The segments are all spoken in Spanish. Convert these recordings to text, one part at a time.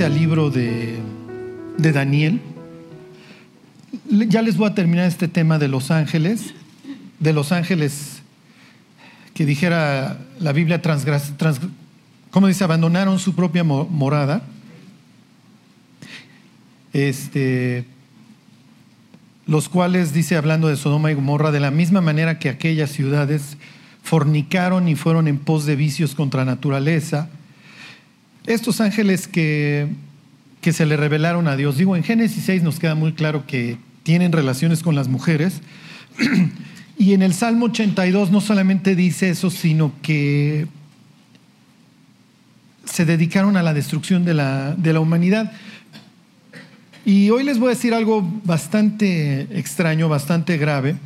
al libro de, de Daniel. Ya les voy a terminar este tema de los ángeles, de los ángeles que dijera la Biblia, transgras, trans, ¿cómo dice? Abandonaron su propia morada. Este, los cuales, dice, hablando de Sodoma y Gomorra, de la misma manera que aquellas ciudades fornicaron y fueron en pos de vicios contra naturaleza. Estos ángeles que, que se le revelaron a Dios, digo, en Génesis 6 nos queda muy claro que tienen relaciones con las mujeres. y en el Salmo 82 no solamente dice eso, sino que se dedicaron a la destrucción de la, de la humanidad. Y hoy les voy a decir algo bastante extraño, bastante grave.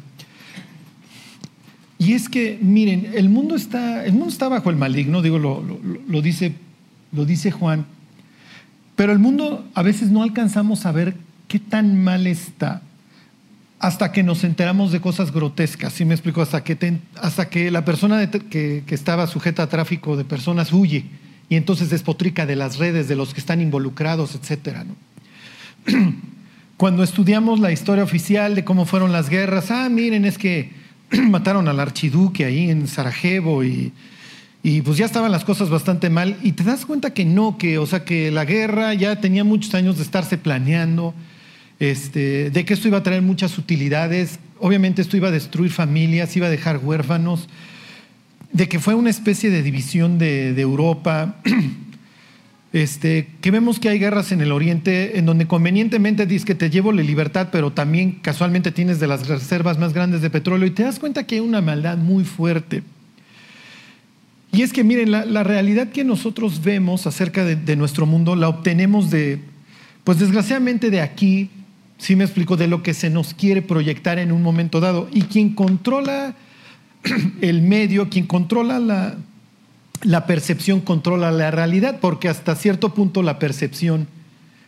Y es que, miren, el mundo está, el mundo está bajo el maligno, digo, lo, lo, dice, lo dice Juan, pero el mundo a veces no alcanzamos a ver qué tan mal está hasta que nos enteramos de cosas grotescas, ¿sí me explico? Hasta que, hasta que la persona que, que, estaba sujeta a tráfico de personas huye y entonces despotrica de las redes, de los que están involucrados, ¿no? Cuando estudiamos la historia oficial de cómo fueron las guerras, ah, miren, es que mataron al archiduque ahí en Sarajevo y, y pues ya estaban las cosas bastante mal y te das cuenta que no, que, o sea, que la guerra ya tenía muchos años de estarse planeando, este, de que esto iba a traer muchas utilidades, obviamente esto iba a destruir familias, iba a dejar huérfanos, de que fue una especie de división de, Europa. Este, que vemos que hay guerras en el Oriente en donde convenientemente dices que te llevo la libertad, pero también casualmente tienes de las reservas más grandes de petróleo y te das cuenta que hay una maldad muy fuerte. Y es que miren, la, realidad que nosotros vemos acerca de, nuestro mundo la obtenemos de, pues desgraciadamente de aquí, si me explico, de lo que se nos quiere proyectar en un momento dado. Y quien controla el medio, quien controla la, la percepción controla la realidad, porque hasta cierto punto la percepción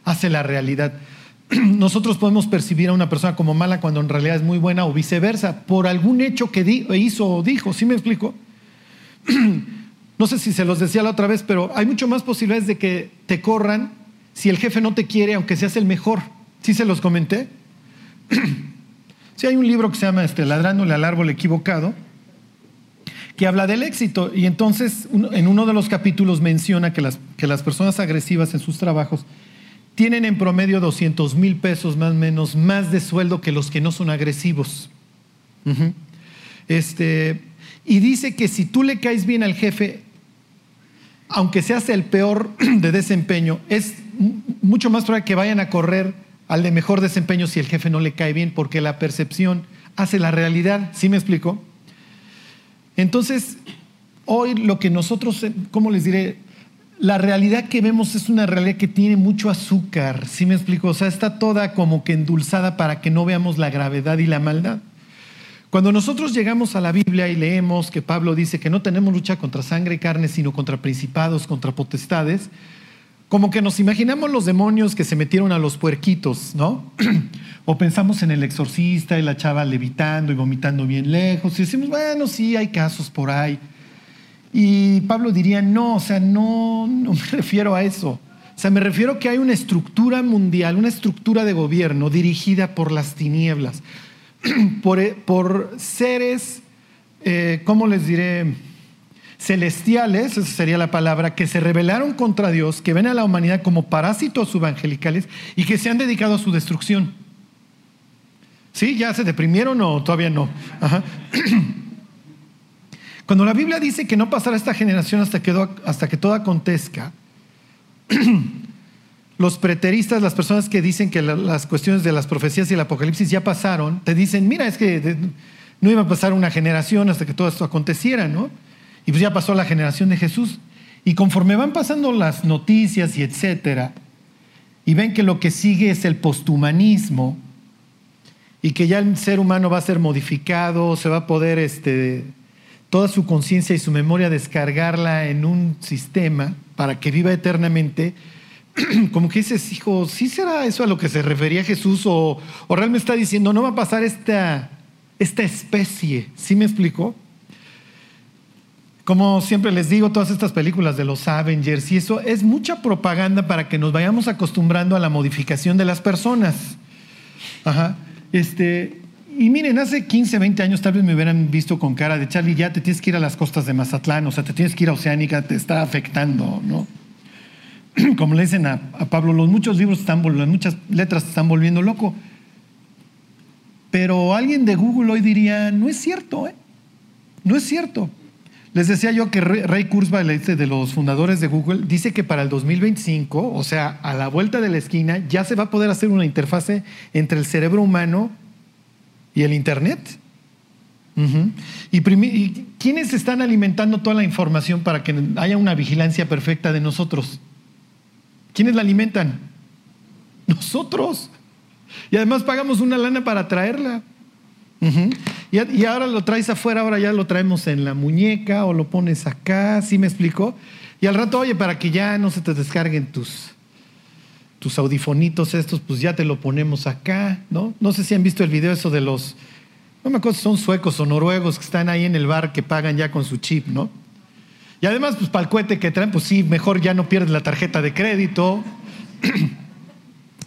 hace la realidad. Nosotros podemos percibir a una persona como mala cuando en realidad es muy buena o viceversa, por algún hecho que hizo o dijo, ¿sí me explico? No sé si se los decía la otra vez, pero hay mucho más posibilidades de que te corran si el jefe no te quiere, aunque seas el mejor. ¿Sí se los comenté? Sí, hay un libro que se llama este, Ladrándole al árbol equivocado, que habla del éxito. Y entonces en uno de los capítulos menciona que las, que las personas agresivas en sus trabajos tienen en promedio 200 mil pesos más o menos más de sueldo que los que no son agresivos. este, y dice que si tú le caes bien al jefe, aunque seas el peor de desempeño, es mucho más probable que vayan a correr al de mejor desempeño si el jefe no le cae bien, porque la percepción hace la realidad. ¿Sí me explico? Entonces, hoy lo que nosotros, ¿cómo les diré? La realidad que vemos es una realidad que tiene mucho azúcar, ¿sí me explico? O sea, está toda como que endulzada para que no veamos la gravedad y la maldad. Cuando nosotros llegamos a la Biblia y leemos que Pablo dice que no tenemos lucha contra sangre y carne, sino contra principados, contra potestades, como que nos imaginamos los demonios que se metieron a los puerquitos, ¿no? o pensamos en el exorcista y la chava levitando y vomitando bien lejos y decimos, bueno, sí, hay casos por ahí. Y Pablo diría, no, o sea, no, me refiero a eso. O sea, me refiero que hay una estructura mundial, una estructura de gobierno dirigida por las tinieblas, por, por seres, eh, ¿cómo les diré? celestiales, esa sería la palabra, que se rebelaron contra Dios, que ven a la humanidad como parásitos evangelicales y que se han dedicado a su destrucción. ¿Sí? ¿Ya se deprimieron o todavía no? Cuando la Biblia dice que no pasará esta generación hasta que, hasta que todo acontezca, los preteristas, las personas que dicen que las cuestiones de las profecías y el apocalipsis ya pasaron, te dicen, mira, es que no iba a pasar una generación hasta que todo esto aconteciera, ¿no? Y pues ya pasó la generación de Jesús. Y conforme van pasando las noticias y etcétera, y ven que lo que sigue es el posthumanismo, y que ya el ser humano va a ser modificado, se va a poder este, toda su conciencia y su memoria descargarla en un sistema para que viva eternamente, como que dices, hijo, ¿sí será eso a lo que se refería Jesús? O, o realmente está diciendo, no va a pasar esta, esta especie, ¿sí me explicó? como siempre les digo, todas estas películas de los Avengers y eso es mucha propaganda para que nos vayamos acostumbrando a la modificación de las personas. Ajá. Este, y miren, hace 15, 20 años tal vez me hubieran visto con cara de Charlie, ya te tienes que ir a las costas de Mazatlán, o sea, te tienes que ir a Oceánica, te está afectando, ¿no? Como le dicen a, Pablo, los muchos libros están volviendo, muchas letras te están volviendo loco. Pero alguien de Google hoy diría, no es cierto, ¿eh? No es cierto. Les decía yo que Ray Kurzweil, este de los fundadores de Google, dice que para el 2025, o sea, a la vuelta de la esquina, ya se va a poder hacer una interfase entre el cerebro humano y el Internet. y, y, quiénes están alimentando toda la información para que haya una vigilancia perfecta de nosotros? ¿Quiénes la alimentan? Nosotros. Y además pagamos una lana para traerla. y, ahora lo traes afuera, ahora ya lo traemos en la muñeca o lo pones acá, ¿sí me explicó? Y al rato, oye, para que ya no se te descarguen tus, tus audifonitos estos, pues ya te lo ponemos acá, ¿no? No sé si han visto el video eso de los, no me acuerdo si son suecos o noruegos que están ahí en el bar que pagan ya con su chip, ¿no? Y además, pues para el cohete que traen, pues sí, mejor ya no pierdes la tarjeta de crédito.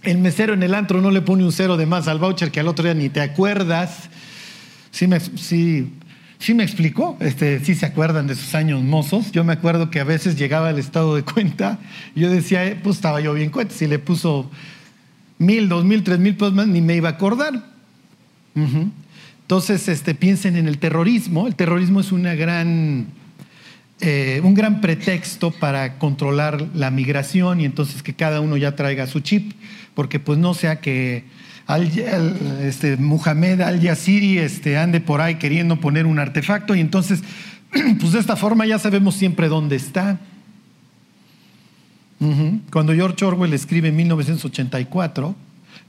El mesero en el antro no le pone un cero de más al voucher que al otro día ni te acuerdas. Sí me, sí, sí me explicó, este, sí se acuerdan de sus años mozos. Yo me acuerdo que a veces llegaba el estado de cuenta y yo decía, eh, pues estaba yo bien cuenta. Si le puso mil, dos mil, tres mil pesos más, ni me iba a acordar. Entonces, este, piensen en el terrorismo. El terrorismo es una gran eh, un gran pretexto para controlar la migración y entonces que cada uno ya traiga su chip, porque pues no sea que al, este, Muhammad al-Yaziri este, ande por ahí queriendo poner un artefacto y entonces pues de esta forma ya sabemos siempre dónde está. Cuando George Orwell escribe en 1984,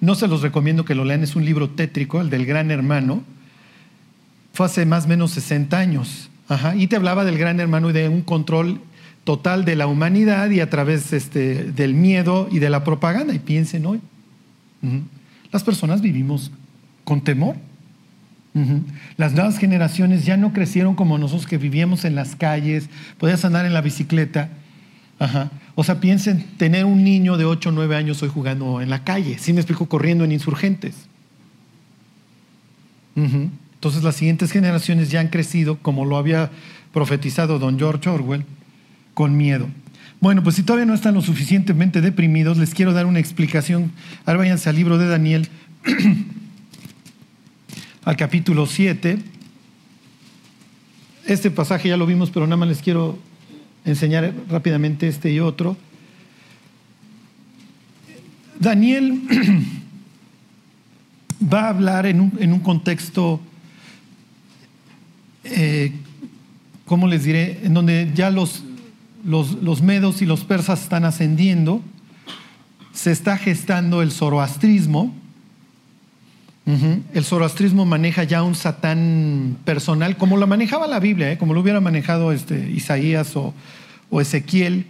no se los recomiendo que lo lean, es un libro tétrico, el del gran hermano, fue hace más o menos 60 años. Y te hablaba del gran hermano y de un control total de la humanidad y a través este, del miedo y de la propaganda. Y piensen hoy, las personas vivimos con temor. Las nuevas generaciones ya no crecieron como nosotros que vivíamos en las calles, podías andar en la bicicleta. O sea, piensen tener un niño de 8 o 9 años hoy jugando en la calle, si me explico, corriendo en insurgentes. Entonces las siguientes generaciones ya han crecido, como lo había profetizado don George Orwell, con miedo. Bueno, pues si todavía no están lo suficientemente deprimidos, les quiero dar una explicación. Ahora váyanse al libro de Daniel, al capítulo 7. Este pasaje ya lo vimos, pero nada más les quiero enseñar rápidamente este y otro. Daniel va a hablar en un, en un contexto eh, ¿cómo les diré? En donde ya los, los, medos y los persas están ascendiendo, se está gestando el zoroastrismo. El zoroastrismo maneja ya un satán personal, como lo manejaba la Biblia, ¿eh? como lo hubiera manejado este, Isaías o, o Ezequiel,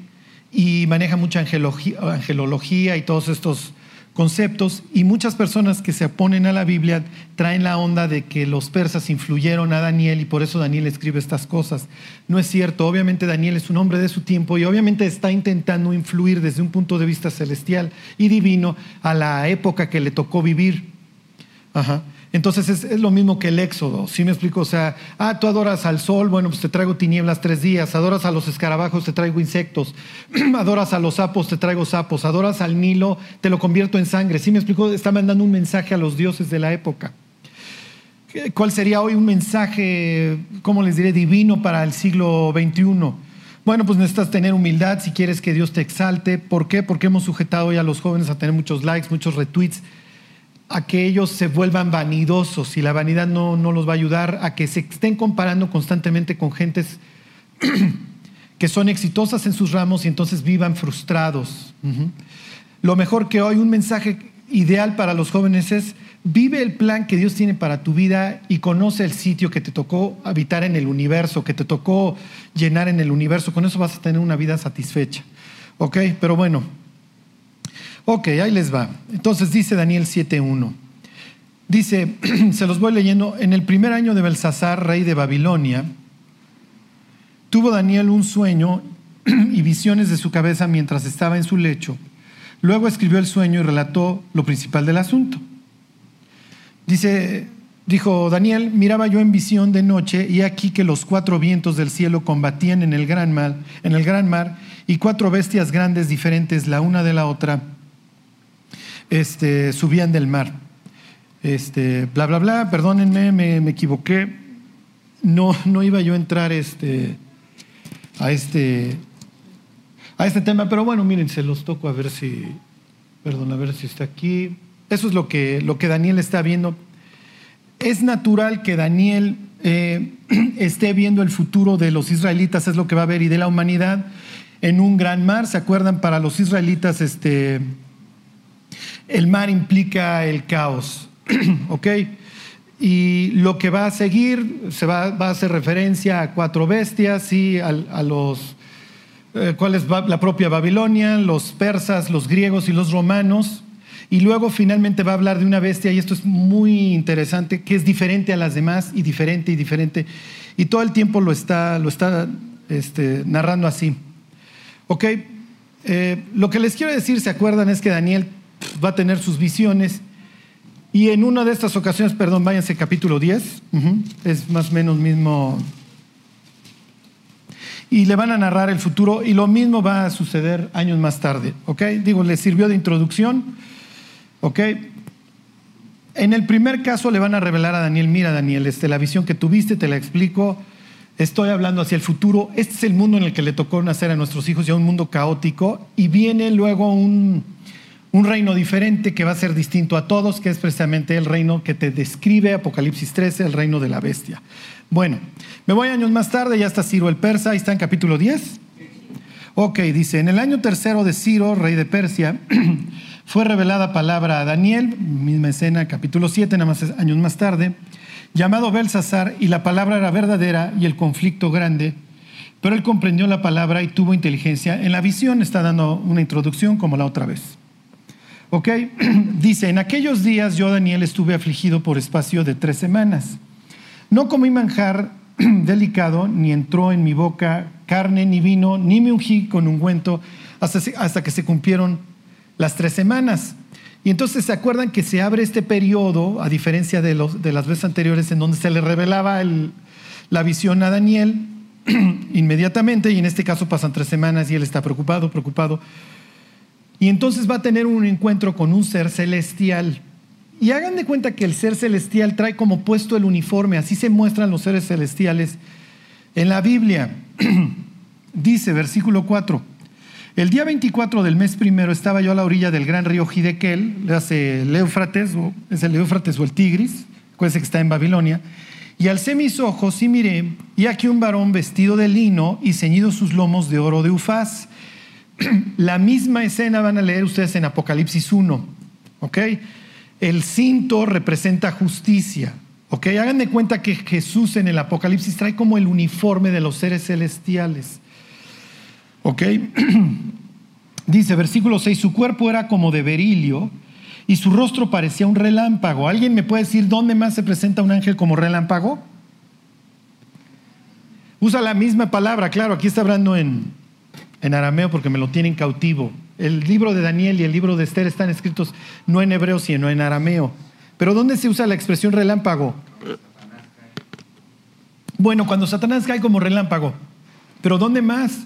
y maneja mucha angelología y todos estos conceptos y muchas personas que se oponen a la Biblia traen la onda de que los persas influyeron a Daniel y por eso Daniel escribe estas cosas. No es cierto, obviamente Daniel es un hombre de su tiempo y obviamente está intentando influir desde un punto de vista celestial y divino a la época que le tocó vivir. Ajá. Entonces es, lo mismo que el éxodo, ¿sí me explico? O sea, ah, tú adoras al sol, bueno, pues te traigo tinieblas tres días, adoras a los escarabajos, te traigo insectos, adoras a los sapos, te traigo sapos, adoras al Nilo, te lo convierto en sangre, ¿sí me explico? Está mandando un mensaje a los dioses de la época. ¿Cuál sería hoy un mensaje, cómo les diré, divino para el siglo XXI? Bueno, pues necesitas tener humildad si quieres que Dios te exalte. ¿Por qué? Porque hemos sujetado hoy a los jóvenes a tener muchos likes, muchos retweets a que ellos se vuelvan vanidosos y la vanidad no, no los va a ayudar a que se estén comparando constantemente con gentes que son exitosas en sus ramos y entonces vivan frustrados. Lo mejor que hoy, un mensaje ideal para los jóvenes es, vive el plan que Dios tiene para tu vida y conoce el sitio que te tocó habitar en el universo, que te tocó llenar en el universo. Con eso vas a tener una vida satisfecha. ¿Ok? Pero bueno, Ok, ahí les va. Entonces dice Daniel 7.1. Dice, se los voy leyendo, en el primer año de Belsasar, rey de Babilonia, tuvo Daniel un sueño y visiones de su cabeza mientras estaba en su lecho. Luego escribió el sueño y relató lo principal del asunto. Dice, dijo Daniel, miraba yo en visión de noche y aquí que los cuatro vientos del cielo combatían en el gran mar, en el gran mar y cuatro bestias grandes diferentes la una de la otra este, subían del mar. Este, bla bla bla, perdónenme, me, equivoqué. No, no iba yo a entrar este, a este a este tema, pero bueno, miren, se los toco a ver si, perdón, a ver si está aquí. Eso es lo que, lo que Daniel está viendo. Es natural que Daniel eh, esté viendo el futuro de los israelitas, es lo que va a ver, y de la humanidad en un gran mar. ¿Se acuerdan? Para los israelitas, este, el mar implica el caos, ¿ok? Y lo que va a seguir se va, a hacer referencia a cuatro bestias y a los eh, cuál es la propia Babilonia, los persas, los griegos y los romanos. Y luego finalmente va a hablar de una bestia, y esto es muy interesante, que es diferente a las demás y diferente y diferente. Y todo el tiempo lo está, lo está este, narrando así. Ok, eh, lo que les quiero decir, ¿se acuerdan? Es que Daniel va a tener sus visiones. Y en una de estas ocasiones, perdón, váyanse capítulo 10, es más o menos mismo y le van a narrar el futuro y lo mismo va a suceder años más tarde, ¿ok? Digo, le sirvió de introducción, ¿ok? En el primer caso le van a revelar a Daniel, mira Daniel, este, la visión que tuviste, te la explico, estoy hablando hacia el futuro, este es el mundo en el que le tocó nacer a nuestros hijos, ya un mundo caótico, y viene luego un, un reino diferente que va a ser distinto a todos, que es precisamente el reino que te describe Apocalipsis 13, el reino de la bestia. Bueno, me voy años más tarde, ya está Ciro el persa, ahí está en capítulo 10. Ok, dice, en el año tercero de Ciro, rey de Persia, fue revelada palabra a Daniel, misma escena, capítulo 7, nada más años más tarde, llamado Belsasar, y la palabra era verdadera y el conflicto grande, pero él comprendió la palabra y tuvo inteligencia. En la visión está dando una introducción como la otra vez. Ok, dice, en aquellos días yo, Daniel, estuve afligido por espacio de tres semanas. No comí manjar delicado, ni entró en mi boca carne ni vino, ni me ungí con ungüento hasta, hasta que se cumplieron las tres semanas. Y entonces se acuerdan que se abre este periodo, a diferencia de, los, de las veces anteriores, en donde se le revelaba la visión a Daniel inmediatamente, y en este caso pasan tres semanas y él está preocupado, preocupado. Y entonces va a tener un encuentro con un ser celestial. Y hagan de cuenta que el ser celestial trae como puesto el uniforme, así se muestran los seres celestiales en la Biblia. Dice, versículo 4, el día 24 del mes primero estaba yo a la orilla del gran río Hidekel, el Éufrates, o, es el Éufrates o el Tigris, acuérdense que está en Babilonia, y alcé mis ojos y miré, y aquí un varón vestido de lino y ceñido sus lomos de oro de ufaz. La misma escena van a leer ustedes en Apocalipsis 1, ¿ok? El cinto representa justicia. ¿Ok? Hagan de cuenta que Jesús en el Apocalipsis trae como el uniforme de los seres celestiales. ¿Ok? Dice, versículo 6, su cuerpo era como de berilio y su rostro parecía un relámpago. ¿Alguien me puede decir dónde más se presenta un ángel como relámpago? Usa la misma palabra, claro, aquí está hablando en, en arameo porque me lo tienen cautivo. El libro de Daniel y el libro de Esther están escritos no en hebreo, sino en arameo. Pero ¿dónde se usa la expresión relámpago? Bueno, cuando Satanás cae como relámpago. Pero ¿dónde más?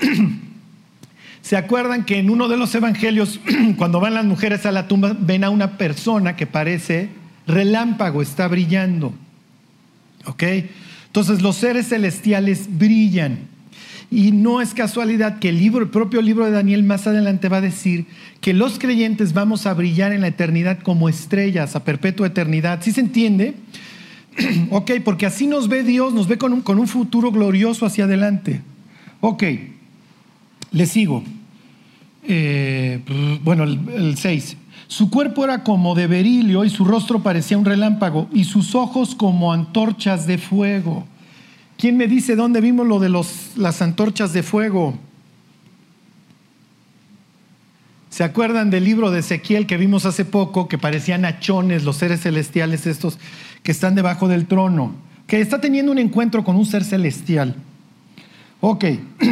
¿Se acuerdan que en uno de los evangelios, cuando van las mujeres a la tumba, ven a una persona que parece relámpago, está brillando? ¿Ok? Entonces los seres celestiales brillan. Y no es casualidad que el, libro, el propio libro de Daniel más adelante va a decir que los creyentes vamos a brillar en la eternidad como estrellas, a perpetua eternidad. ¿Sí se entiende? ok, porque así nos ve Dios, nos ve con un, con un futuro glorioso hacia adelante. Ok, le sigo. Eh, bueno, el 6. Su cuerpo era como de berilio y su rostro parecía un relámpago y sus ojos como antorchas de fuego. ¿Quién me dice dónde vimos lo de los, las antorchas de fuego? ¿Se acuerdan del libro de Ezequiel que vimos hace poco, que parecían achones, los seres celestiales estos que están debajo del trono? Que está teniendo un encuentro con un ser celestial. Ok.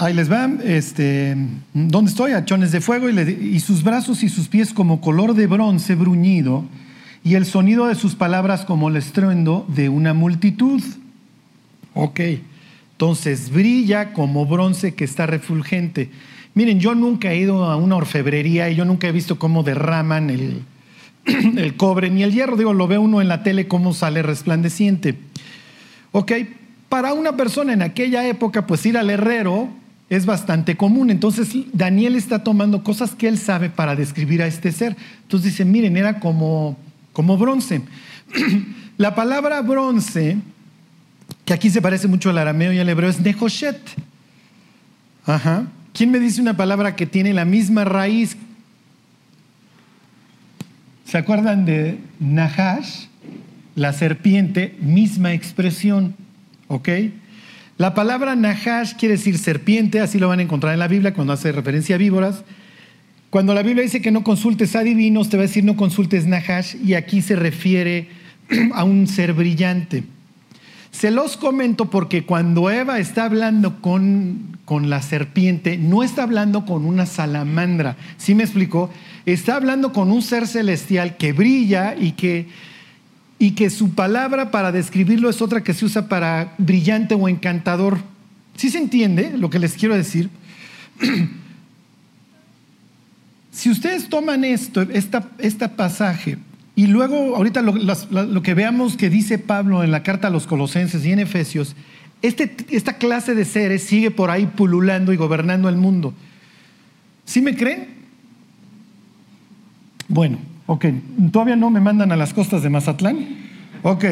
Ahí les va. Este, ¿Dónde estoy? Achones de fuego y sus brazos y sus pies como color de bronce bruñido y el sonido de sus palabras como el estruendo de una multitud. Ok. Entonces brilla como bronce que está refulgente. Miren, yo nunca he ido a una orfebrería y yo nunca he visto cómo derraman el, el cobre ni el hierro. Digo, lo ve uno en la tele cómo sale resplandeciente. Ok, para una persona en aquella época, pues ir al herrero es bastante común. Entonces Daniel está tomando cosas que él sabe para describir a este ser. Entonces dice, miren, era como, como bronce. la palabra bronce, que aquí se parece mucho al arameo y al hebreo, es nehoshet. Ajá. ¿Quién me dice una palabra que tiene la misma raíz? ¿Se acuerdan de Nahash? La serpiente, misma expresión. ¿Ok? La palabra Nahash quiere decir serpiente, así lo van a encontrar en la Biblia cuando hace referencia a víboras. Cuando la Biblia dice que no consultes a divinos, te va a decir no consultes Nahash, y aquí se refiere a un ser brillante. Se los comento porque cuando Eva está hablando con, con la serpiente, no está hablando con una salamandra. ¿Sí me explicó? Está hablando con un ser celestial que brilla y que y que su palabra para describirlo es otra que se usa para brillante o encantador. ¿Sí se entiende lo que les quiero decir? si ustedes toman esto, esta, este pasaje, y luego ahorita lo, lo, que veamos que dice Pablo en la carta a los colosenses y en Efesios, este, esta clase de seres sigue por ahí pululando y gobernando el mundo. ¿Sí me creen? Bueno, Ok, ¿todavía no me mandan a las costas de Mazatlán? Ok,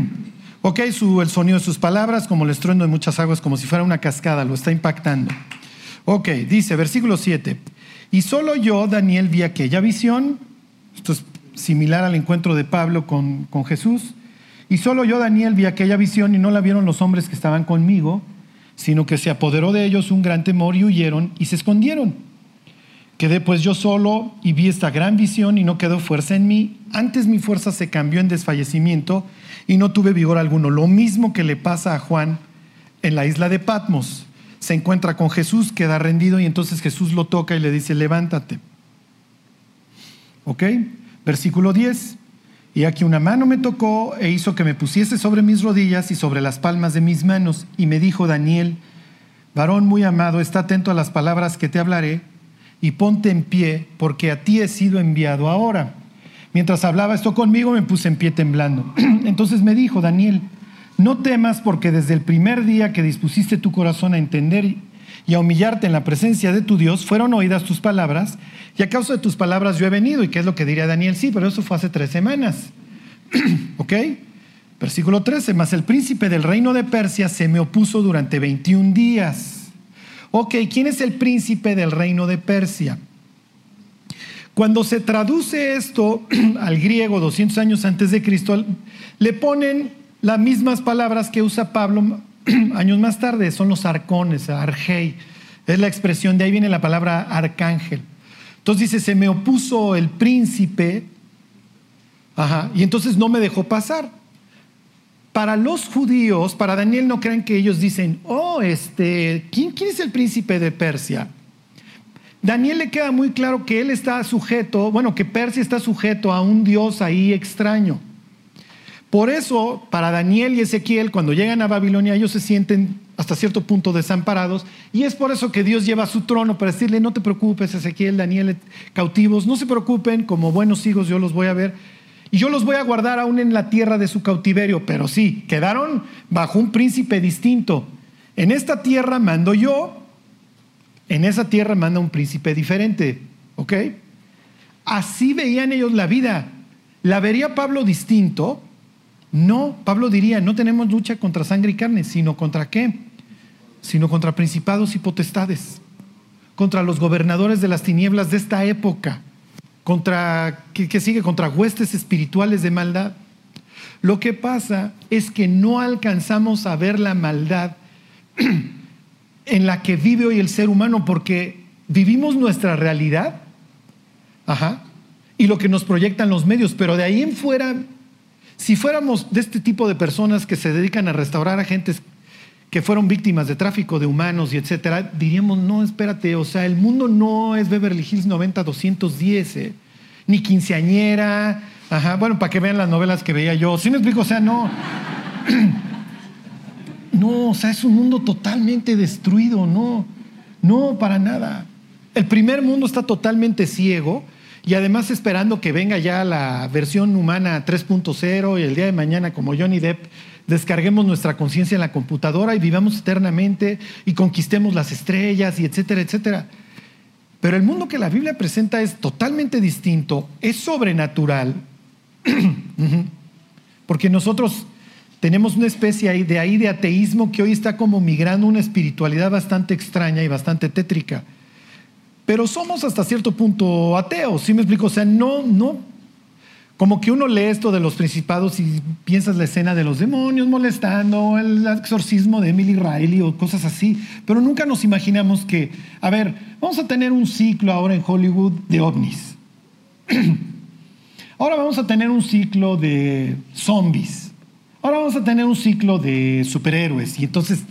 ok, el sonido de sus palabras, como el estruendo de muchas aguas, como si fuera una cascada, lo está impactando. Ok, dice, versículo 7, y solo yo, Daniel, vi aquella visión, esto es similar al encuentro de Pablo con, con Jesús, y solo yo, Daniel, vi aquella visión y no la vieron los hombres que estaban conmigo, sino que se apoderó de ellos un gran temor y huyeron y se escondieron. Quedé pues yo solo y vi esta gran visión y no quedó fuerza en mí. Antes mi fuerza se cambió en desfallecimiento y no tuve vigor alguno. Lo mismo que le pasa a Juan en la isla de Patmos. Se encuentra con Jesús, queda rendido y entonces Jesús lo toca y le dice, levántate. ¿Ok? Versículo 10. Y aquí una mano me tocó e hizo que me pusiese sobre mis rodillas y sobre las palmas de mis manos. Y me dijo Daniel, varón muy amado, está atento a las palabras que te hablaré y ponte en pie, porque a ti he sido enviado ahora. Mientras hablaba esto conmigo, me puse en pie temblando. Entonces me dijo, Daniel, no temas porque desde el primer día que dispusiste tu corazón a entender y a humillarte en la presencia de tu Dios, fueron oídas tus palabras, y a causa de tus palabras yo he venido. ¿Y qué es lo que diría Daniel? Sí, pero eso fue hace tres semanas. ¿Ok? Versículo 13, mas el príncipe del reino de Persia se me opuso durante 21 días. Ok, ¿quién es el príncipe del reino de Persia? Cuando se traduce esto al griego 200 años antes de Cristo, le ponen las mismas palabras que usa Pablo años más tarde, son los arcones, argei. Es la expresión, de ahí viene la palabra arcángel. Entonces dice, se me opuso el príncipe, ajá, y entonces no me dejó pasar. Para los judíos, para Daniel no crean que ellos dicen, oh, este, ¿quién, ¿quién es el príncipe de Persia? Daniel le queda muy claro que él está sujeto, bueno, que Persia está sujeto a un dios ahí extraño. Por eso, para Daniel y Ezequiel, cuando llegan a Babilonia, ellos se sienten hasta cierto punto desamparados. Y es por eso que Dios lleva su trono para decirle, no te preocupes, Ezequiel, Daniel, cautivos, no se preocupen, como buenos hijos yo los voy a ver y yo los voy a guardar aún en la tierra de su cautiverio, pero sí, quedaron bajo un príncipe distinto. En esta tierra mando yo, en esa tierra manda un príncipe diferente, ¿ok? Así veían ellos la vida. ¿La vería Pablo distinto? No, Pablo diría, no tenemos lucha contra sangre y carne, sino contra qué? Sino contra principados y potestades, contra los gobernadores de las tinieblas de esta época contra, que, sigue contra huestes espirituales de maldad. Lo que pasa es que no alcanzamos a ver la maldad en la que vive hoy el ser humano porque vivimos nuestra realidad, ajá, y lo que nos proyectan los medios, pero de ahí en fuera, si fuéramos de este tipo de personas que se dedican a restaurar a gentes que fueron víctimas de tráfico de humanos y etcétera, diríamos, no, espérate, o sea, el mundo no es Beverly Hills 90-210, ¿eh? ni quinceañera, ajá, bueno, para que vean las novelas que veía yo, ¿sí me explico? O sea, no, no, o sea, es un mundo totalmente destruido, no, no, para nada. El primer mundo está totalmente ciego y además esperando que venga ya la versión humana 3.0 y el día de mañana como Johnny Depp descarguemos nuestra conciencia en la computadora y vivamos eternamente y conquistemos las estrellas y etcétera, etcétera. Pero el mundo que la Biblia presenta es totalmente distinto, es sobrenatural, porque nosotros tenemos una especie de ahí de ateísmo que hoy está como migrando una espiritualidad bastante extraña y bastante tétrica. Pero somos hasta cierto punto ateos, ¿sí me explico? O sea, no, no como que uno lee esto de los principados y piensas la escena de los demonios molestando, el exorcismo de Emily Riley o cosas así, pero nunca nos imaginamos que, a ver, vamos a tener un ciclo ahora en Hollywood de ovnis. Ahora vamos a tener un ciclo de zombies. Ahora vamos a tener un ciclo de superhéroes. Y entonces,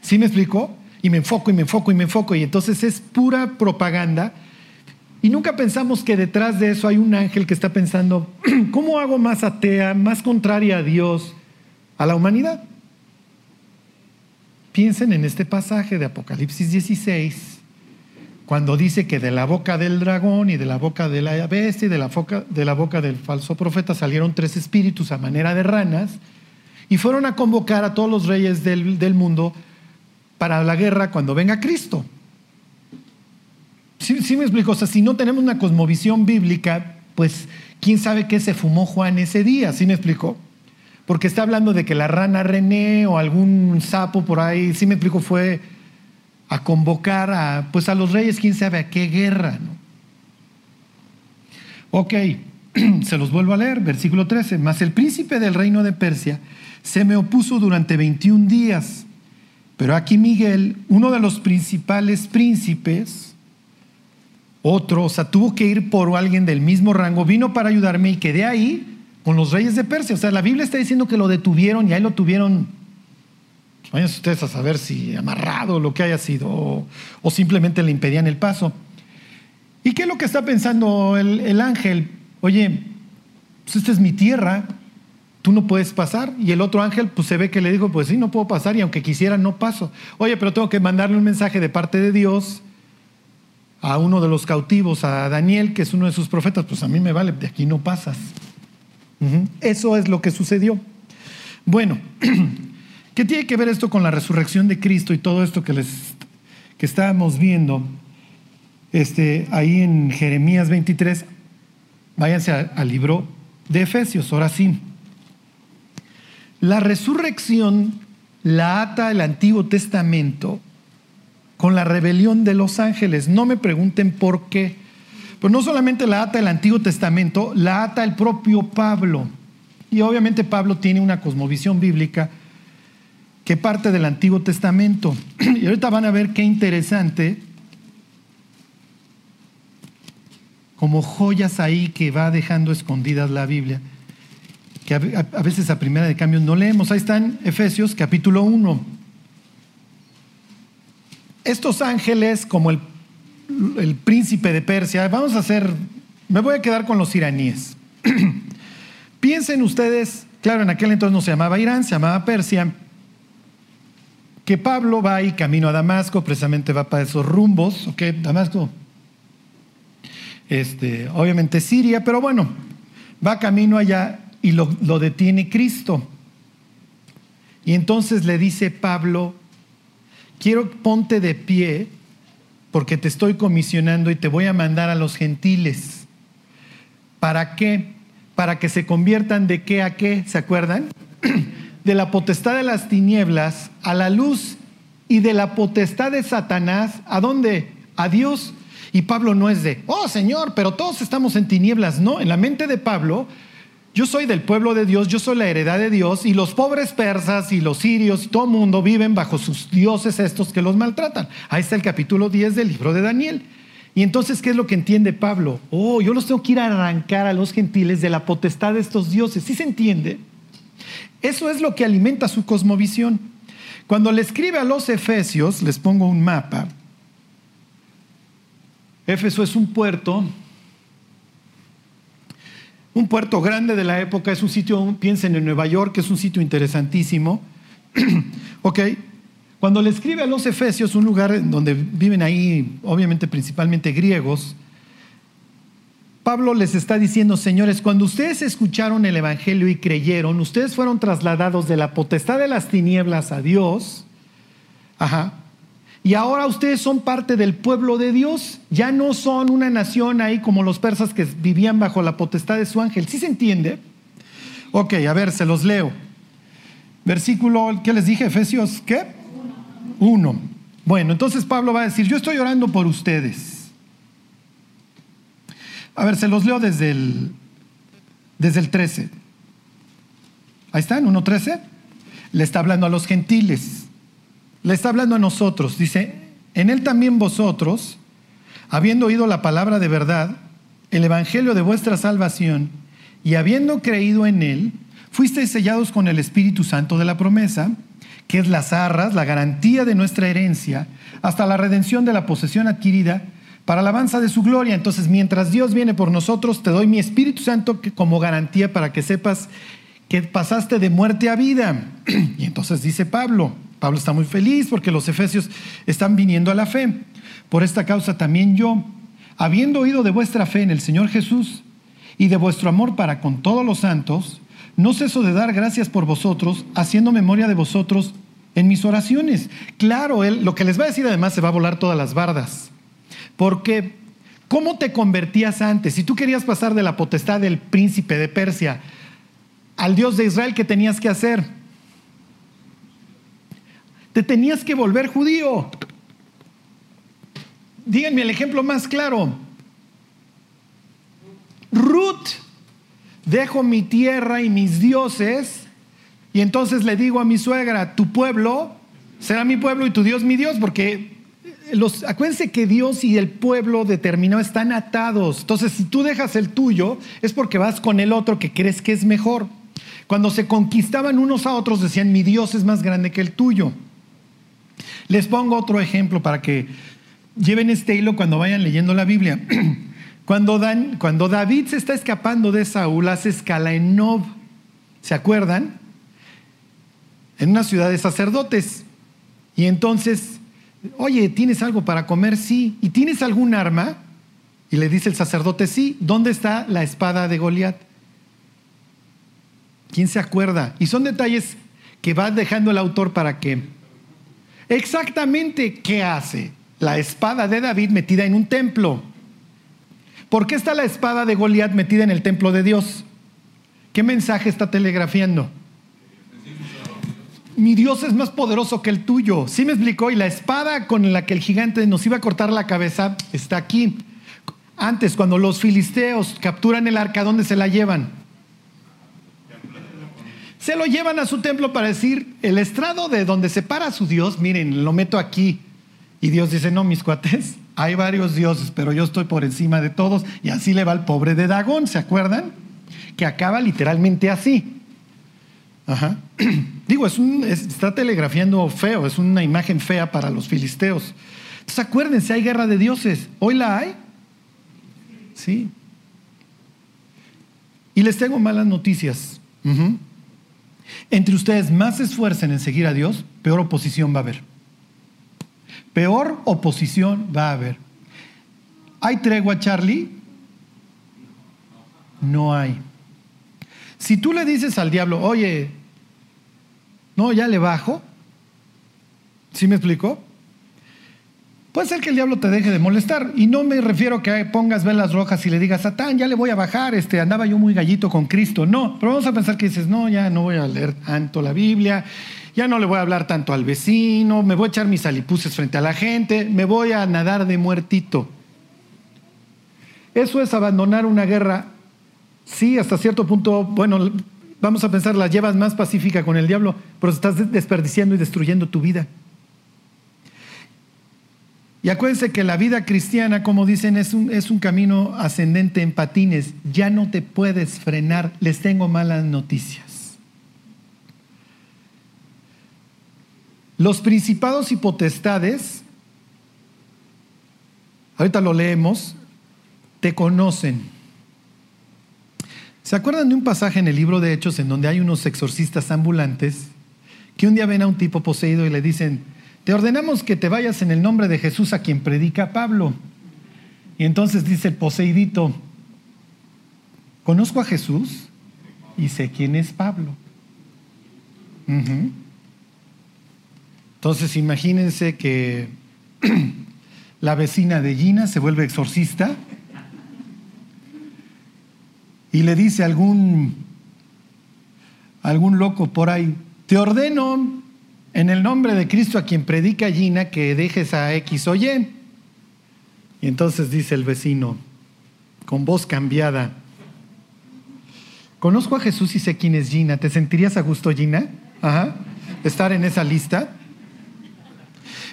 ¿sí me explico? Y me enfoco y me enfoco y me enfoco. Y entonces es pura propaganda y nunca pensamos que detrás de eso hay un ángel que está pensando, ¿cómo hago más atea, más contraria a Dios, a la humanidad? Piensen en este pasaje de Apocalipsis 16, cuando dice que de la boca del dragón y de la boca de la bestia y de la, de la boca del falso profeta salieron tres espíritus a manera de ranas y fueron a convocar a todos los reyes del mundo para la guerra cuando venga Cristo. Sí, me explico, o sea, si no tenemos una cosmovisión bíblica, pues quién sabe qué se fumó Juan ese día, ¿sí me explico? Porque está hablando de que la rana René o algún sapo por ahí, sí me explico, fue a convocar a, pues a los reyes, quién sabe a qué guerra, ¿no? Ok, se los vuelvo a leer, versículo 13, mas el príncipe del reino de Persia se me opuso durante 21 días, pero aquí Miguel, uno de los principales príncipes, otro, o sea, tuvo que ir por alguien del mismo rango, vino para ayudarme y quedé ahí con los reyes de Persia. O sea, la Biblia está diciendo que lo detuvieron y ahí lo tuvieron, vayan ustedes a saber si amarrado lo que haya sido, o, simplemente le impedían el paso. ¿Y qué es lo que está pensando el, el ángel? Oye, pues esta es mi tierra, tú no puedes pasar. Y el otro ángel, pues se ve que le dijo, pues sí, no puedo pasar y aunque quisiera, no paso. Oye, pero tengo que mandarle un mensaje de parte de Dios a uno de los cautivos, a Daniel, que es uno de sus profetas, pues a mí me vale, de aquí no pasas. Eso es lo que sucedió. Bueno, ¿qué tiene que ver esto con la resurrección de Cristo y todo esto que les que estábamos viendo? Este, ahí en Jeremías 23, váyanse al libro de Efesios, ahora sí. La resurrección la ata el Antiguo Testamento con la rebelión de los ángeles. No me pregunten por qué. Pero no solamente la ata el Antiguo Testamento, la ata el propio Pablo. Y obviamente Pablo tiene una cosmovisión bíblica que parte del Antiguo Testamento. Y ahorita van a ver qué interesante, como joyas ahí que va dejando escondidas la Biblia, que a veces a primera de cambio no leemos. Ahí están Efesios capítulo 1 estos ángeles, como el, príncipe de Persia, vamos a hacer, me voy a quedar con los iraníes. Piensen ustedes, claro, en aquel entonces no se llamaba Irán, se llamaba Persia, que Pablo va ahí camino a Damasco, precisamente va para esos rumbos, ok, Damasco, este, obviamente Siria, pero bueno, va camino allá y lo, detiene Cristo. Y entonces le dice Pablo, quiero ponte de pie porque te estoy comisionando y te voy a mandar a los gentiles. ¿Para qué? Para que se conviertan de qué a qué, ¿se acuerdan? De la potestad de las tinieblas a la luz y de la potestad de Satanás, ¿a dónde? A Dios. Y Pablo no es de, oh Señor, pero todos estamos en tinieblas. No, en la mente de Pablo yo soy del pueblo de Dios, yo soy la heredad de Dios y los pobres persas y los sirios y todo el mundo viven bajo sus dioses estos que los maltratan. Ahí está el capítulo 10 del libro de Daniel. Y entonces, ¿qué es lo que entiende Pablo? Oh, yo los tengo que ir a arrancar a los gentiles de la potestad de estos dioses. ¿Sí se entiende? Eso es lo que alimenta su cosmovisión. Cuando le escribe a los Efesios, les pongo un mapa. Éfeso es un puerto, un puerto grande de la época, es un sitio, piensen en Nueva York, es un sitio interesantísimo. ok, cuando le escribe a los Efesios, un lugar donde viven ahí, obviamente principalmente griegos, Pablo les está diciendo, señores, cuando ustedes escucharon el Evangelio y creyeron, ustedes fueron trasladados de la potestad de las tinieblas a Dios. Ajá. Y ahora ustedes son parte del pueblo de Dios. Ya no son una nación ahí como los persas que vivían bajo la potestad de su ángel. ¿Sí se entiende? Ok, a ver, se los leo. Versículo, ¿qué les dije? Efesios, ¿qué? Uno. Bueno, entonces Pablo va a decir, yo estoy orando por ustedes a ver, se los leo desde el, desde el 13. Ahí están, 1.13. Le está hablando a los gentiles. Le está hablando a nosotros. Dice, en él también vosotros, habiendo oído la palabra de verdad, el evangelio de vuestra salvación, y habiendo creído en él, fuisteis sellados con el Espíritu Santo de la promesa, que es las arras, la garantía de nuestra herencia, hasta la redención de la posesión adquirida para alabanza de su gloria. Entonces, mientras Dios viene por nosotros, te doy mi Espíritu Santo como garantía para que sepas que pasaste de muerte a vida. Y entonces dice Pablo, Pablo está muy feliz porque los efesios están viniendo a la fe. Por esta causa también yo, habiendo oído de vuestra fe en el Señor Jesús y de vuestro amor para con todos los santos, no ceso de dar gracias por vosotros, haciendo memoria de vosotros en mis oraciones. Claro, él, lo que les va a decir además se va a volar todas las bardas. Porque, ¿cómo te convertías antes? Si tú querías pasar de la potestad del príncipe de Persia al Dios de Israel, ¿qué tenías que hacer? Te tenías que volver judío. Díganme el ejemplo más claro. Ruth, dejo mi tierra y mis dioses y entonces le digo a mi suegra, tu pueblo será mi pueblo y tu Dios mi Dios, porque los, acuérdense que Dios y el pueblo determinado están atados. Entonces, si tú dejas el tuyo, es porque vas con el otro que crees que es mejor. Cuando se conquistaban unos a otros, decían, mi Dios es más grande que el tuyo. Les pongo otro ejemplo para que lleven este hilo cuando vayan leyendo la Biblia. Cuando, David se está escapando de Saúl, hace escala en Nob. ¿Se acuerdan? En una ciudad de sacerdotes. Y entonces Oye, ¿tienes algo para comer? Sí. ¿Y tienes algún arma? Y le dice el sacerdote, sí. ¿Dónde está la espada de Goliat? ¿Quién se acuerda? Y son detalles que va dejando el autor para que... Exactamente, ¿qué hace? La espada de David metida en un templo. ¿Por qué está la espada de Goliat metida en el templo de Dios? ¿Qué mensaje está telegrafiando? mi Dios es más poderoso que el tuyo. ¿Sí me explicó? Y la espada con la que el gigante nos iba a cortar la cabeza está aquí. Antes, cuando los filisteos capturan el arca, ¿dónde se la llevan? Se lo llevan a su templo para decir, el estrado de donde se para su Dios, miren, lo meto aquí. Y Dios dice, no, mis cuates, hay varios dioses, pero yo estoy por encima de todos. Y así le va al pobre de Dagón, ¿se acuerdan? Que acaba literalmente así. Ajá. Digo, está telegrafiando feo, es una imagen fea para los filisteos. Entonces acuérdense, hay guerra de dioses. ¿Hoy la hay? Sí. Y les tengo malas noticias. Entre ustedes más se esfuercen en seguir a Dios, peor oposición va a haber. Peor oposición va a haber. ¿Hay tregua, Charlie? No hay. Si tú le dices al diablo, oye, no, ya le bajo, ¿sí me explicó? Puede ser que el diablo te deje de molestar. Y no me refiero a que pongas velas rojas y le digas, Satán, ya le voy a bajar, este, andaba yo muy gallito con Cristo. No, pero vamos a pensar que dices, no, ya no voy a leer tanto la Biblia, ya no le voy a hablar tanto al vecino, me voy a echar mis alipuses frente a la gente, me voy a nadar de muertito. Eso es abandonar una guerra Sí, hasta cierto punto, bueno, vamos a pensar, la llevas más pacífica con el diablo, pero estás desperdiciando y destruyendo tu vida. Y acuérdense que la vida cristiana, como dicen, es un, es un camino ascendente en patines. Ya no te puedes frenar. Les tengo malas noticias. Los principados y potestades, ahorita lo leemos, te conocen. ¿Se acuerdan de un pasaje en el libro de Hechos en donde hay unos exorcistas ambulantes que un día ven a un tipo poseído y le dicen, te ordenamos que te vayas en el nombre de Jesús a quien predica Pablo? Y entonces dice el poseidito, conozco a Jesús y sé quién es Pablo. Entonces imagínense que la vecina de Gina se vuelve exorcista y le dice a algún, algún loco por ahí, te ordeno en el nombre de Cristo a quien predica Gina que dejes a X o Y. Entonces dice el vecino, con voz cambiada, conozco a Jesús y sé quién es Gina, ¿te sentirías a gusto Gina? Ajá. Estar en esa lista.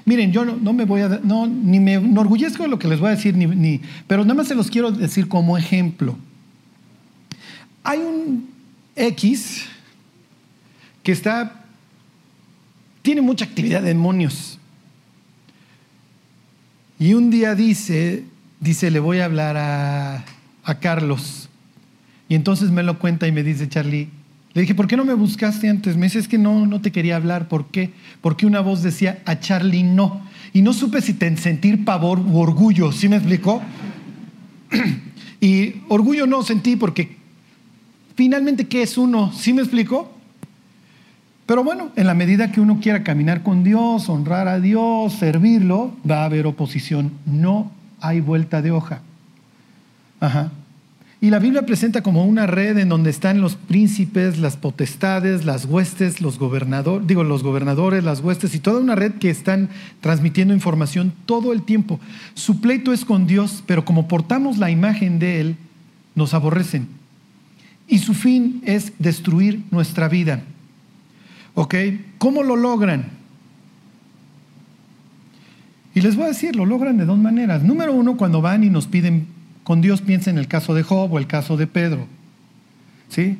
Miren, yo no, me voy a, no, ni me enorgullezco de lo que les voy a decir, ni, ni, pero nada más se los quiero decir como ejemplo. Hay un X que está, tiene mucha actividad de demonios. Y un día dice, dice, le voy a hablar a, a Carlos. Y entonces me lo cuenta y me dice, Charlie, le dije, ¿por qué no me buscaste antes? Me dice, es que no, no te quería hablar. ¿Por qué? Porque una voz decía, a Charlie no. Y no supe si te sentir pavor u orgullo, ¿sí me explicó? y orgullo no sentí porque finalmente, ¿qué es uno? ¿Sí me explicó? Pero bueno, en la medida que uno quiera caminar con Dios, honrar a Dios, servirlo, va a haber oposición. No hay vuelta de hoja. Ajá. Y la Biblia presenta como una red en donde están los príncipes, las potestades, las huestes, los gobernadores, digo, los gobernadores, las huestes y toda una red que están transmitiendo información todo el tiempo. Su pleito es con Dios, pero como portamos la imagen de Él, nos aborrecen. Y su fin es destruir nuestra vida. ¿Ok? ¿Cómo lo logran? Y les voy a decir, lo logran de dos maneras. Número uno, cuando van y nos piden con Dios piensa en el caso de Job o el caso de Pedro. ¿Sí?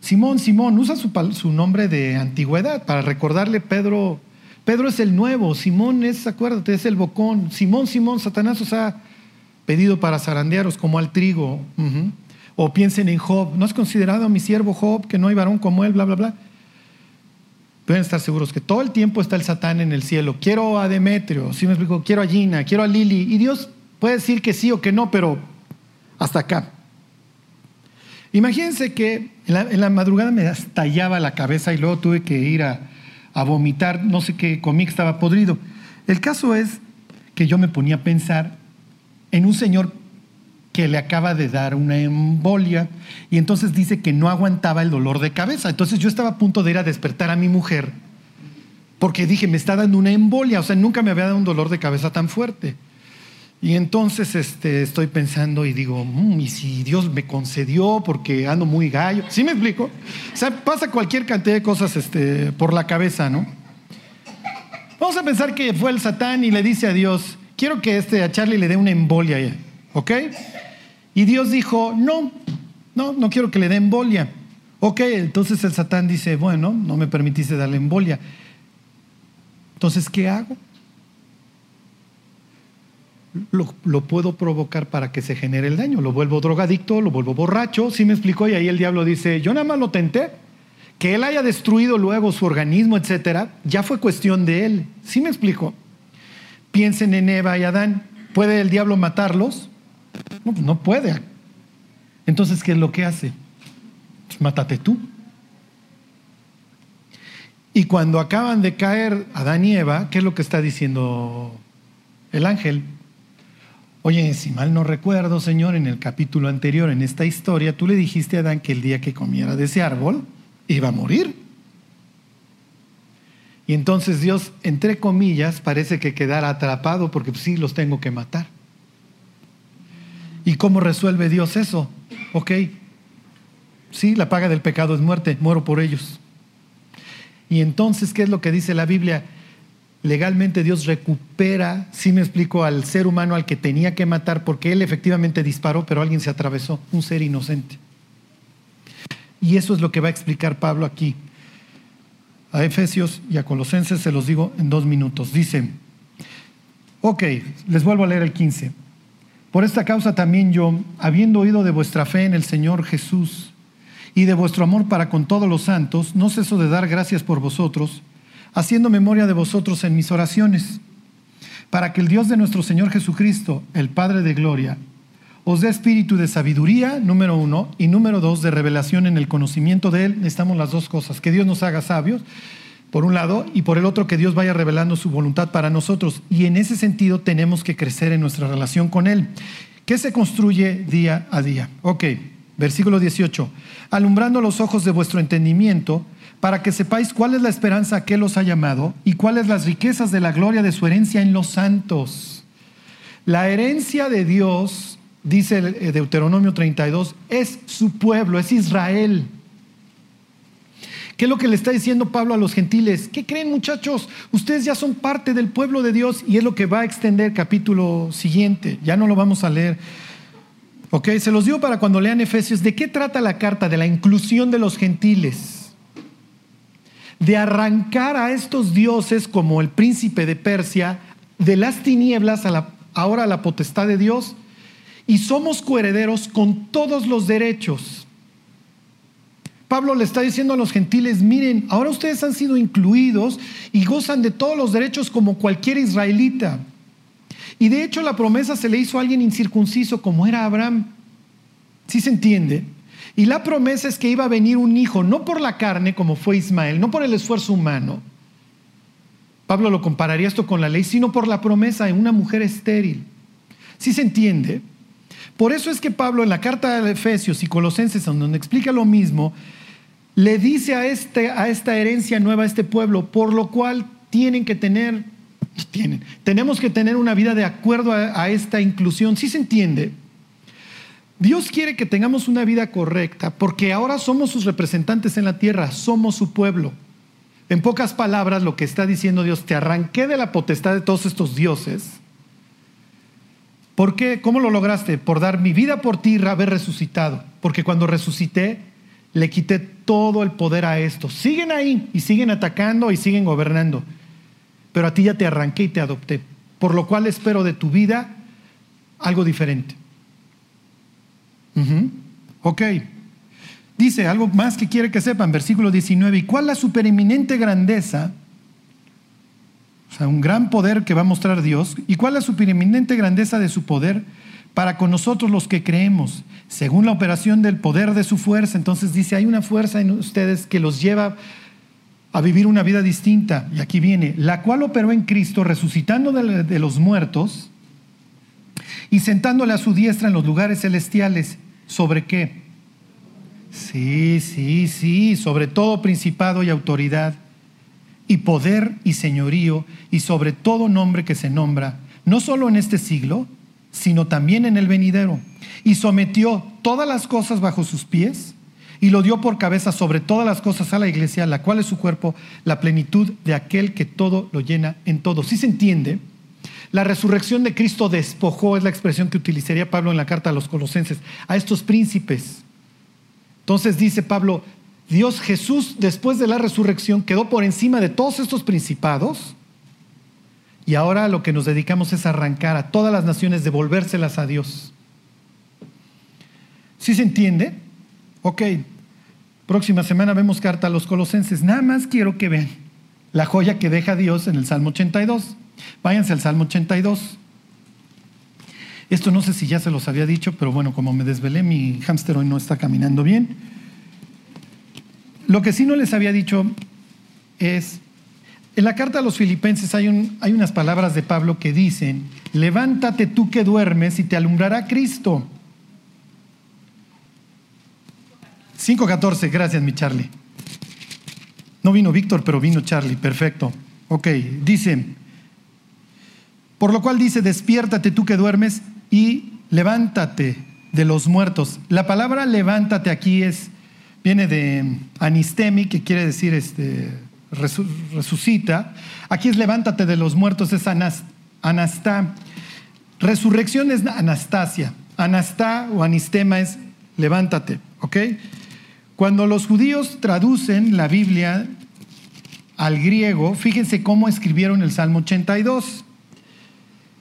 Simón, Simón, usa su, su, nombre de antigüedad para recordarle Pedro. Pedro es el nuevo, Simón es, acuérdate, es el bocón. Simón, Simón, Satanás os ha pedido para zarandearos como al trigo. O piensen en Job, ¿no has considerado a mi siervo Job que no hay varón como él, bla, bla, bla? Pueden estar seguros que todo el tiempo está el Satán en el cielo. Quiero a Demetrio, si me explico, quiero a Gina, quiero a Lili. Y Dios puede decir que sí o que no, pero hasta acá. Imagínense que en la, madrugada me estallaba la cabeza y luego tuve que ir a, a vomitar, no sé qué comí que estaba podrido. El caso es que yo me ponía a pensar en un señor que le acaba de dar una embolia y entonces dice que no aguantaba el dolor de cabeza. Entonces yo estaba a punto de ir a despertar a mi mujer porque dije, me está dando una embolia, o sea, nunca me había dado un dolor de cabeza tan fuerte. Y entonces este, estoy pensando y digo, mm, ¿y si Dios me concedió porque ando muy gallo? ¿Sí me explico? O sea, pasa cualquier cantidad de cosas este, por la cabeza, ¿no? Vamos a pensar que fue el Satán y le dice a Dios, quiero que este, a Charlie le dé una embolia, ¿ok? Y Dios dijo, no, no, no quiero que le dé embolia. Ok, entonces el Satán dice, bueno, no me permitiste darle embolia. Entonces, ¿qué hago? lo, puedo provocar para que se genere el daño. Lo vuelvo drogadicto, lo vuelvo borracho, ¿sí me explicó? Y ahí el diablo dice, yo nada más lo tenté. Que él haya destruido luego su organismo, etcétera, ya fue cuestión de él. ¿Sí me explico? Piensen en Eva y Adán. ¿Puede el diablo matarlos? No, pues no puede. Entonces, ¿qué es lo que hace? Pues mátate tú. Y cuando acaban de caer Adán y Eva, ¿qué es lo que está diciendo el ángel? Oye, si mal no recuerdo, Señor, en el capítulo anterior, en esta historia, tú le dijiste a Adán que el día que comiera de ese árbol iba a morir. Y entonces Dios, entre comillas, parece que quedara atrapado porque sí los tengo que matar. ¿Y cómo resuelve Dios eso? Ok, sí, la paga del pecado es muerte, muero por ellos. Y entonces, ¿qué es lo que dice la Biblia? legalmente Dios recupera, si me explico, al ser humano al que tenía que matar porque él efectivamente disparó, pero alguien se atravesó, un ser inocente. Y eso es lo que va a explicar Pablo aquí. a Efesios y a Colosenses, se los digo en dos minutos. Dice, ok, les vuelvo a leer el 15. Por esta causa también yo, habiendo oído de vuestra fe en el Señor Jesús y de vuestro amor para con todos los santos, no ceso de dar gracias por vosotros, haciendo memoria de vosotros en mis oraciones, para que el Dios de nuestro Señor Jesucristo, el Padre de Gloria, os dé espíritu de sabiduría, número uno, y número dos, de revelación en el conocimiento de Él. Necesitamos las dos cosas, que Dios nos haga sabios, por un lado, y por el otro, que Dios vaya revelando su voluntad para nosotros. Y en ese sentido tenemos que crecer en nuestra relación con Él, que se construye día a día. Ok, versículo 18. Alumbrando los ojos de vuestro entendimiento, para que sepáis cuál es la esperanza que Él os ha llamado y cuáles las riquezas de la gloria de su herencia en los santos. La herencia de Dios dice eh, Deuteronomio 32, es su pueblo, es Israel. ¿Qué es lo que le está diciendo Pablo a los gentiles? ¿Qué creen muchachos? Ustedes ya son parte del pueblo de Dios y es lo que va a extender capítulo siguiente. Ya no lo vamos a leer. Ok, se los digo para cuando lean Efesios. ¿De qué trata la carta? De la inclusión de los gentiles. De arrancar a estos dioses como el príncipe de Persia de las tinieblas a la, ahora a la potestad de Dios y somos coherederos con todos los derechos. Pablo le está diciendo a los gentiles, miren, ahora ustedes han sido incluidos y gozan de todos los derechos como cualquier israelita. Y de hecho la promesa se le hizo a alguien incircunciso como era Abraham. ¿Sí se entiende? Y la promesa es que iba a venir un hijo, no por la carne como fue Ismael, no por el esfuerzo humano. Pablo lo compararía esto con la ley, sino por la promesa de una mujer estéril. ¿Sí se entiende? Por eso es que Pablo en la carta de Efesios y Colosenses, donde explica lo mismo, le dice a, este, a esta herencia nueva, a este pueblo, por lo cual tienen que tener, tienen, tenemos que tener una vida de acuerdo a, esta inclusión. ¿Sí se entiende? Dios quiere que tengamos una vida correcta porque ahora somos sus representantes en la tierra, somos su pueblo. En pocas palabras, lo que está diciendo Dios, te arranqué de la potestad de todos estos dioses ¿Por qué? ¿Cómo lo lograste? Por dar mi vida por ti y haber resucitado. Porque cuando resucité, le quité todo el poder a esto. Siguen ahí y siguen atacando y siguen gobernando. Pero a ti ya te arranqué y te adopté. Por lo cual espero de tu vida algo diferente. Ok. Dice algo más que quiere que sepan, versículo 19. ¿Y cuál la supereminente grandeza? Sea, un gran poder que va a mostrar Dios. ¿Y cuál es la supereminente grandeza de su poder para con nosotros los que creemos? Según la operación del poder de su fuerza. Entonces dice, hay una fuerza en ustedes que los lleva a vivir una vida distinta. Y aquí viene, la cual operó en Cristo, resucitando de los muertos y sentándole a su diestra en los lugares celestiales. ¿Sobre qué? Sí, sí, sí, sobre todo principado y autoridad y poder y señorío y sobre todo nombre que se nombra, no solo en este siglo, sino también en el venidero. Y sometió todas las cosas bajo sus pies y lo dio por cabeza sobre todas las cosas a la iglesia, la cual es su cuerpo, la plenitud de aquel que todo lo llena en todo. Si se entiende, la resurrección de Cristo despojó, es la expresión que utilizaría Pablo en la carta a los colosenses, a estos príncipes. Entonces dice Pablo, Dios Jesús, después de la resurrección, quedó por encima de todos estos principados. Y ahora lo que nos dedicamos es arrancar a todas las naciones, devolvérselas a Dios. ¿Sí se entiende? Ok. Próxima semana vemos carta a los colosenses. Nada más quiero que vean la joya que deja Dios en el Salmo 82. Váyanse al Salmo 82. Esto no sé si ya se los había dicho, pero bueno, como me desvelé, mi hámster hoy no está caminando bien. Lo que sí no les había dicho es, en la carta a los filipenses hay, unas palabras de Pablo que dicen, levántate tú que duermes y te alumbrará Cristo. 5.14, gracias mi Charlie. No vino Víctor, pero vino Charlie, perfecto. Ok, dice, por lo cual dice, despiértate tú que duermes y levántate de los muertos. La palabra levántate aquí es viene de anistemi, que quiere decir este, resucita. Aquí es levántate de los muertos, es anastá. Resurrección es anastasia. Anastá o anistema es levántate, ¿ok? Cuando los judíos traducen la Biblia al griego, fíjense cómo escribieron el Salmo 82.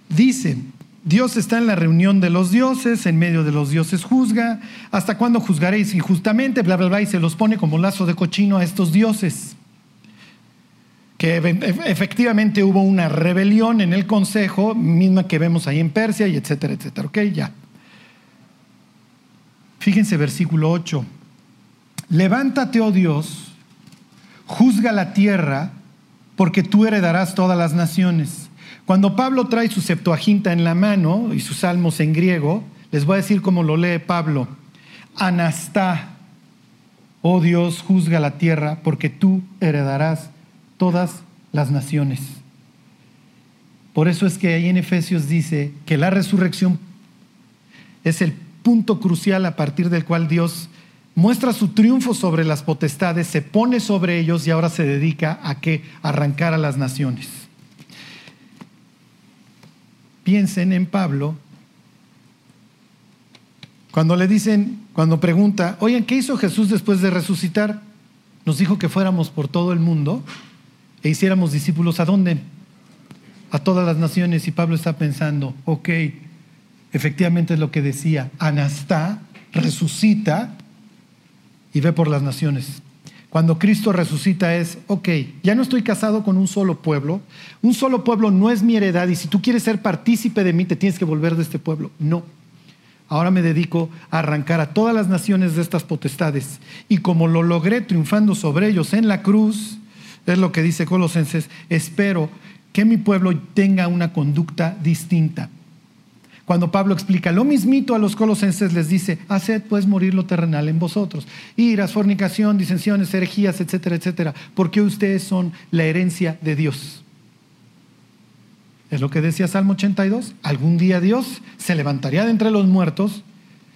Dice, Dios está en la reunión de los dioses, en medio de los dioses juzga. ¿Hasta cuándo juzgaréis injustamente? Bla, bla, bla, y se los pone como lazo de cochino a estos dioses. Que efectivamente hubo una rebelión en el consejo, misma que vemos ahí en Persia, y etcétera, etcétera. Ok, ya. Fíjense versículo 8. Levántate, oh Dios, juzga la tierra, porque tú heredarás todas las naciones. Cuando Pablo trae su Septuaginta en la mano y sus salmos en griego, les voy a decir cómo lo lee Pablo. Anastá, oh Dios, juzga la tierra, porque tú heredarás todas las naciones. Por eso es que ahí en Efesios dice que la resurrección es el punto crucial a partir del cual Dios muestra su triunfo sobre las potestades, se pone sobre ellos y ahora se dedica a que arrancar a las naciones piensen en Pablo cuando le dicen, cuando pregunta, oigan, ¿qué hizo Jesús después de resucitar? Nos dijo que fuéramos por todo el mundo e hiciéramos discípulos a dónde? A todas las naciones. Y Pablo está pensando, ok, efectivamente es lo que decía, Anastá resucita y ve por las naciones. Cuando Cristo resucita es, ok, ya no estoy casado con un solo pueblo, un solo pueblo no es mi heredad y si tú quieres ser partícipe de mí te tienes que volver de este pueblo. No. Ahora me dedico a arrancar a todas las naciones de estas potestades y como lo logré triunfando sobre ellos en la cruz, es lo que dice Colosenses, espero que mi pueblo tenga una conducta distinta. Cuando Pablo explica lo mismito a los colosenses, les dice, haced pues morir lo terrenal en vosotros. Iras, fornicación, disensiones, herejías, etcétera, etcétera, porque ustedes son la herencia de Dios. Es lo que decía Salmo 82. Algún día Dios se levantaría de entre los muertos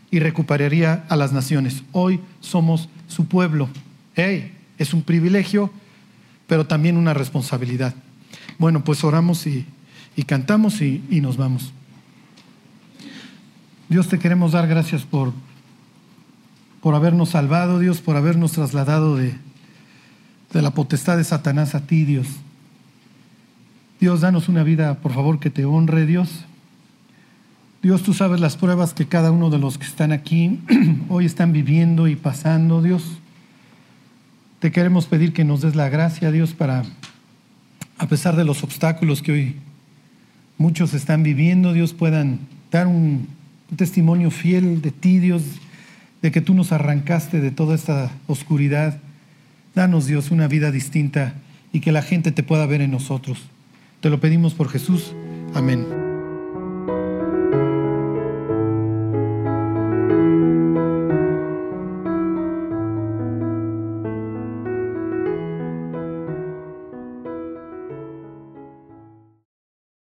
y recuperaría a las naciones. Hoy somos su pueblo. Hey, es un privilegio, pero también una responsabilidad. Bueno, pues oramos y, cantamos y nos vamos. Dios te queremos dar gracias por, por habernos salvado, Dios, por habernos trasladado de, de la potestad de Satanás a ti, Dios. Dios, danos una vida, por favor, que te honre, Dios. Dios, tú sabes las pruebas que cada uno de los que están aquí hoy están viviendo y pasando, Dios. Te queremos pedir que nos des la gracia, Dios, para, a pesar de los obstáculos que hoy muchos están viviendo, Dios, puedan dar un un testimonio fiel de ti, Dios, de que tú nos arrancaste de toda esta oscuridad. Danos, Dios, una vida distinta y que la gente te pueda ver en nosotros. Te lo pedimos por Jesús. Amén.